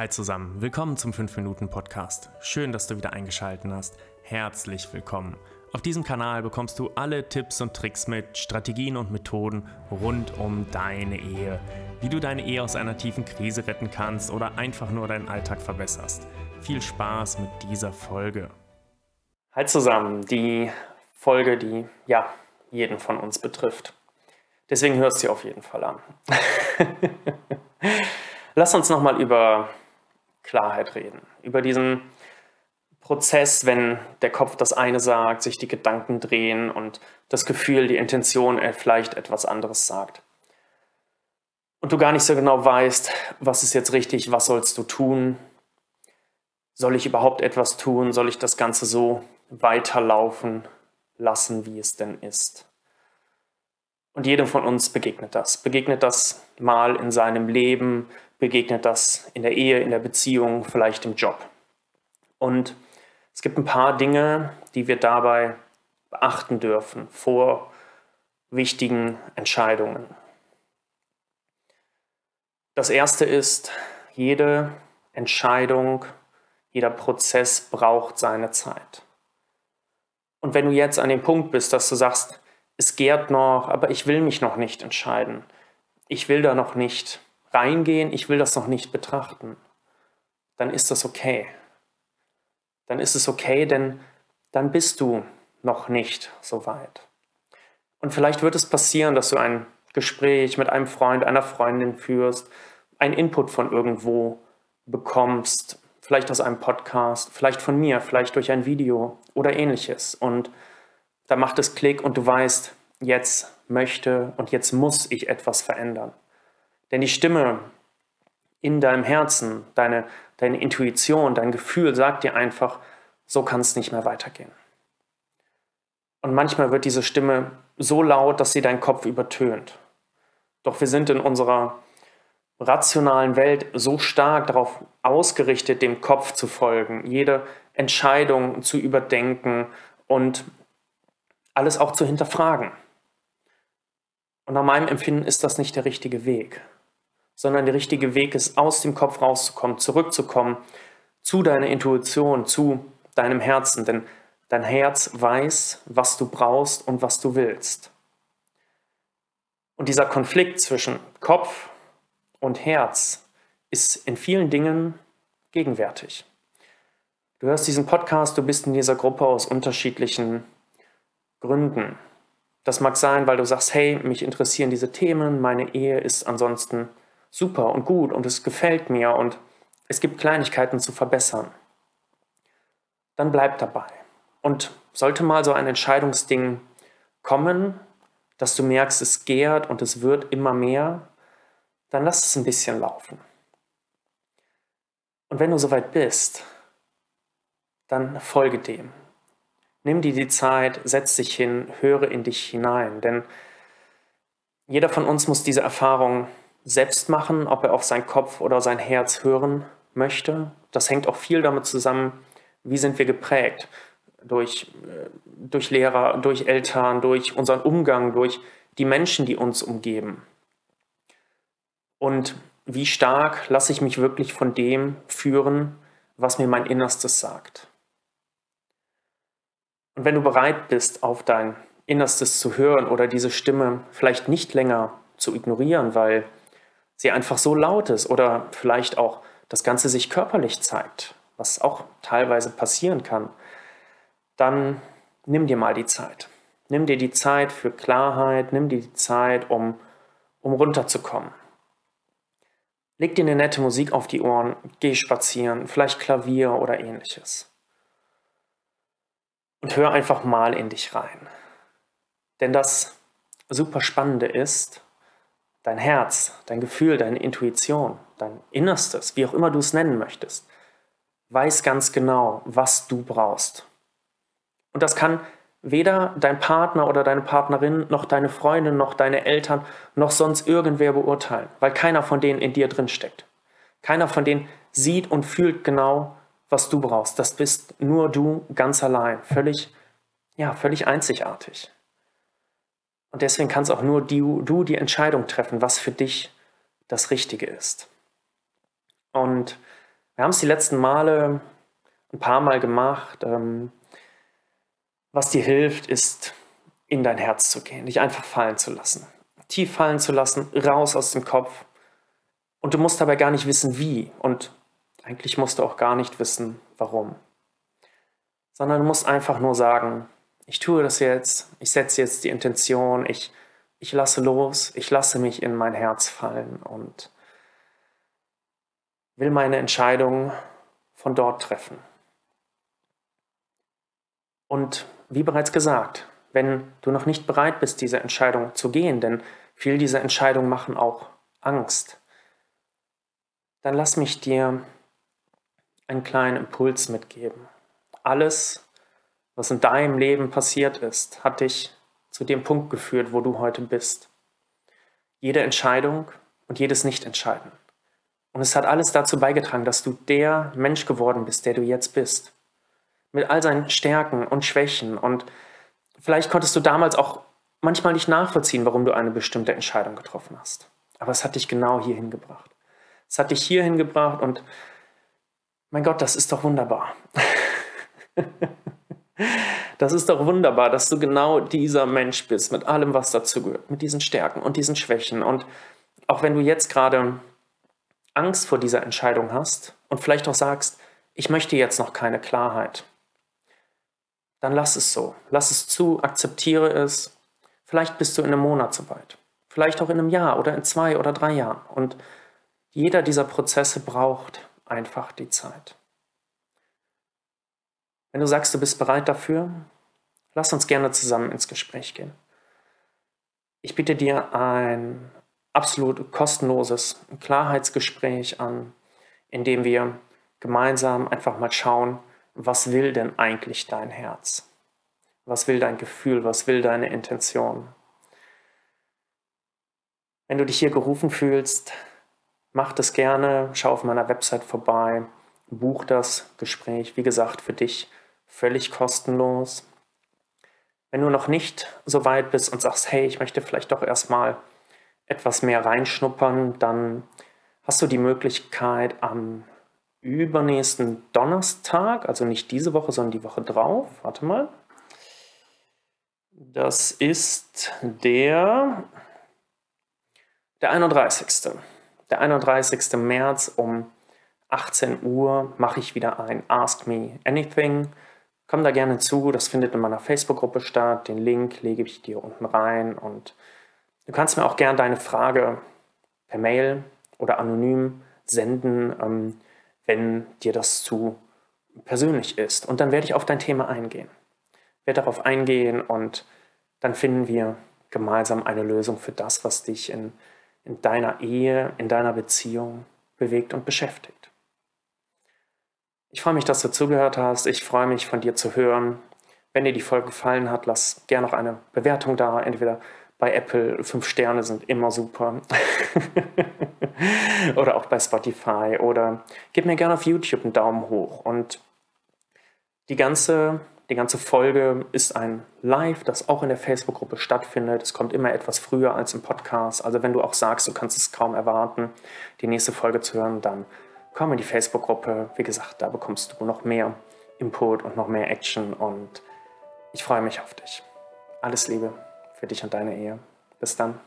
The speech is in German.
Hi zusammen, willkommen zum 5-Minuten-Podcast. Schön, dass du wieder eingeschaltet hast. Herzlich willkommen. Auf diesem Kanal bekommst du alle Tipps und Tricks mit, Strategien und Methoden rund um deine Ehe. Wie du deine Ehe aus einer tiefen Krise retten kannst oder einfach nur deinen Alltag verbesserst. Viel Spaß mit dieser Folge. Hi zusammen, die Folge, die ja jeden von uns betrifft. Deswegen hörst du sie auf jeden Fall an. Lass uns nochmal über Klarheit reden. Über diesen Prozess, wenn der Kopf das eine sagt, sich die Gedanken drehen und das Gefühl, die Intention vielleicht etwas anderes sagt. Und du gar nicht so genau weißt, was ist jetzt richtig, was sollst du tun? Soll ich überhaupt etwas tun? Soll ich das Ganze so weiterlaufen lassen, wie es denn ist? Und jedem von uns begegnet das. Begegnet das mal in seinem Leben, begegnet das in der Ehe, in der Beziehung, vielleicht im Job. Und es gibt ein paar Dinge, die wir dabei beachten dürfen vor wichtigen Entscheidungen. Das erste ist, jede Entscheidung, jeder Prozess braucht seine Zeit. Und wenn du jetzt an dem Punkt bist, dass du sagst, es gärt noch, aber ich will mich noch nicht entscheiden, ich will da noch nicht reingehen, ich will das noch nicht betrachten, dann ist das okay. Dann ist es okay, denn dann bist du noch nicht so weit. Und vielleicht wird es passieren, dass du ein Gespräch mit einem Freund, einer Freundin führst, einen Input von irgendwo bekommst, vielleicht aus einem Podcast, vielleicht von mir, vielleicht durch ein Video oder ähnliches. Und da macht es Klick und du weißt, jetzt möchte und jetzt muss ich etwas verändern. Denn die Stimme in deinem Herzen, deine, deine Intuition, dein Gefühl sagt dir einfach, so kann es nicht mehr weitergehen. Und manchmal wird diese Stimme so laut, dass sie deinen Kopf übertönt. Doch wir sind in unserer rationalen Welt so stark darauf ausgerichtet, dem Kopf zu folgen, jede Entscheidung zu überdenken und alles auch zu hinterfragen. Und nach meinem Empfinden ist das nicht der richtige Weg sondern der richtige Weg ist, aus dem Kopf rauszukommen, zurückzukommen zu deiner Intuition, zu deinem Herzen, denn dein Herz weiß, was du brauchst und was du willst. Und dieser Konflikt zwischen Kopf und Herz ist in vielen Dingen gegenwärtig. Du hörst diesen Podcast, du bist in dieser Gruppe aus unterschiedlichen Gründen. Das mag sein, weil du sagst, hey, mich interessieren diese Themen, meine Ehe ist ansonsten super und gut und es gefällt mir und es gibt Kleinigkeiten zu verbessern, dann bleib dabei. Und sollte mal so ein Entscheidungsding kommen, dass du merkst, es gärt und es wird immer mehr, dann lass es ein bisschen laufen. Und wenn du soweit bist, dann folge dem. Nimm dir die Zeit, setz dich hin, höre in dich hinein, denn jeder von uns muss diese Erfahrung selbst machen, ob er auf seinen Kopf oder sein Herz hören möchte. Das hängt auch viel damit zusammen, wie sind wir geprägt. Durch, äh, durch Lehrer, durch Eltern, durch unseren Umgang, durch die Menschen, die uns umgeben. Und wie stark lasse ich mich wirklich von dem führen, was mir mein Innerstes sagt. Und wenn du bereit bist, auf dein Innerstes zu hören oder diese Stimme vielleicht nicht länger zu ignorieren, weil sie einfach so laut ist oder vielleicht auch das Ganze sich körperlich zeigt, was auch teilweise passieren kann, dann nimm dir mal die Zeit. Nimm dir die Zeit für Klarheit, nimm dir die Zeit, um, um runterzukommen. Leg dir eine nette Musik auf die Ohren, geh spazieren, vielleicht Klavier oder ähnliches. Und hör einfach mal in dich rein. Denn das super Spannende ist, dein Herz, dein Gefühl, deine Intuition, dein Innerstes, wie auch immer du es nennen möchtest, weiß ganz genau, was du brauchst. Und das kann weder dein Partner oder deine Partnerin, noch deine Freundin, noch deine Eltern, noch sonst irgendwer beurteilen, weil keiner von denen in dir drin steckt. Keiner von denen sieht und fühlt genau, was du brauchst. Das bist nur du ganz allein, völlig, ja, völlig einzigartig. Und deswegen kannst auch nur du, du die Entscheidung treffen, was für dich das Richtige ist. Und Wir haben es die letzten Male ein paar Mal gemacht. Ähm, was dir hilft, ist in dein Herz zu gehen, dich einfach fallen zu lassen. Tief fallen zu lassen, raus aus dem Kopf. Und du musst dabei gar nicht wissen, wie. Und eigentlich musst du auch gar nicht wissen, warum. Sondern du musst einfach nur sagen, ich tue das jetzt, ich setze jetzt die Intention, ich, ich lasse los, ich lasse mich in mein Herz fallen und will meine Entscheidung von dort treffen. Und wie bereits gesagt, wenn du noch nicht bereit bist, diese Entscheidung zu gehen, denn viel dieser Entscheidungen machen auch Angst, dann lass mich dir einen kleinen Impuls mitgeben. Alles, was in deinem Leben passiert ist, hat dich zu dem Punkt geführt, wo du heute bist. Jede Entscheidung und jedes Nichtentscheiden. Und es hat alles dazu beigetragen, dass du der Mensch geworden bist, der du jetzt bist. Mit all seinen Stärken und Schwächen. Und vielleicht konntest du damals auch manchmal nicht nachvollziehen, warum du eine bestimmte Entscheidung getroffen hast. Aber es hat dich genau hierhin gebracht. Es hat dich hierhin gebracht und mein Gott, das ist doch wunderbar. das ist doch wunderbar, dass du genau dieser Mensch bist, mit allem, was dazu gehört, mit diesen Stärken und diesen Schwächen. Und auch wenn du jetzt gerade Angst vor dieser Entscheidung hast und vielleicht auch sagst, ich möchte jetzt noch keine Klarheit, dann lass es so. Lass es zu, akzeptiere es. Vielleicht bist du in einem Monat so weit. Vielleicht auch in einem Jahr oder in zwei oder drei Jahren. Und jeder dieser Prozesse braucht einfach die Zeit. Wenn du sagst, du bist bereit dafür, lass uns gerne zusammen ins Gespräch gehen. Ich biete dir ein absolut kostenloses Klarheitsgespräch an, in dem wir gemeinsam einfach mal schauen, was will denn eigentlich dein Herz? Was will dein Gefühl? Was will deine Intention? Wenn du dich hier gerufen fühlst, mach das gerne, schau auf meiner Website vorbei, buch das Gespräch, wie gesagt, für dich völlig kostenlos. Wenn du noch nicht so weit bist und sagst, hey, ich möchte vielleicht doch erstmal etwas mehr reinschnuppern, dann hast du die Möglichkeit am übernächsten Donnerstag, also nicht diese Woche, sondern die Woche drauf, warte mal. Das ist der, der 31. Der 31. März um 18 Uhr mache ich wieder ein Ask Me Anything. Komm da gerne zu, das findet in meiner Facebook-Gruppe statt. Den Link lege ich dir unten rein und du kannst mir auch gerne deine Frage per Mail oder anonym senden. Ähm, wenn dir das zu persönlich ist. Und dann werde ich auf dein Thema eingehen. Ich werde darauf eingehen und dann finden wir gemeinsam eine Lösung für das, was dich in, in deiner Ehe, in deiner Beziehung bewegt und beschäftigt. Ich freue mich, dass du zugehört hast. Ich freue mich, von dir zu hören. Wenn dir die Folge gefallen hat, lass gerne noch eine Bewertung da, entweder bei Apple fünf Sterne sind immer super. oder auch bei Spotify. Oder gib mir gerne auf YouTube einen Daumen hoch. Und die ganze, die ganze Folge ist ein Live, das auch in der Facebook-Gruppe stattfindet. Es kommt immer etwas früher als im Podcast. Also wenn du auch sagst, du kannst es kaum erwarten, die nächste Folge zu hören, dann komm in die Facebook-Gruppe. Wie gesagt, da bekommst du noch mehr Input und noch mehr Action. Und ich freue mich auf dich. Alles Liebe für dich und deine Ehe. Bis dann.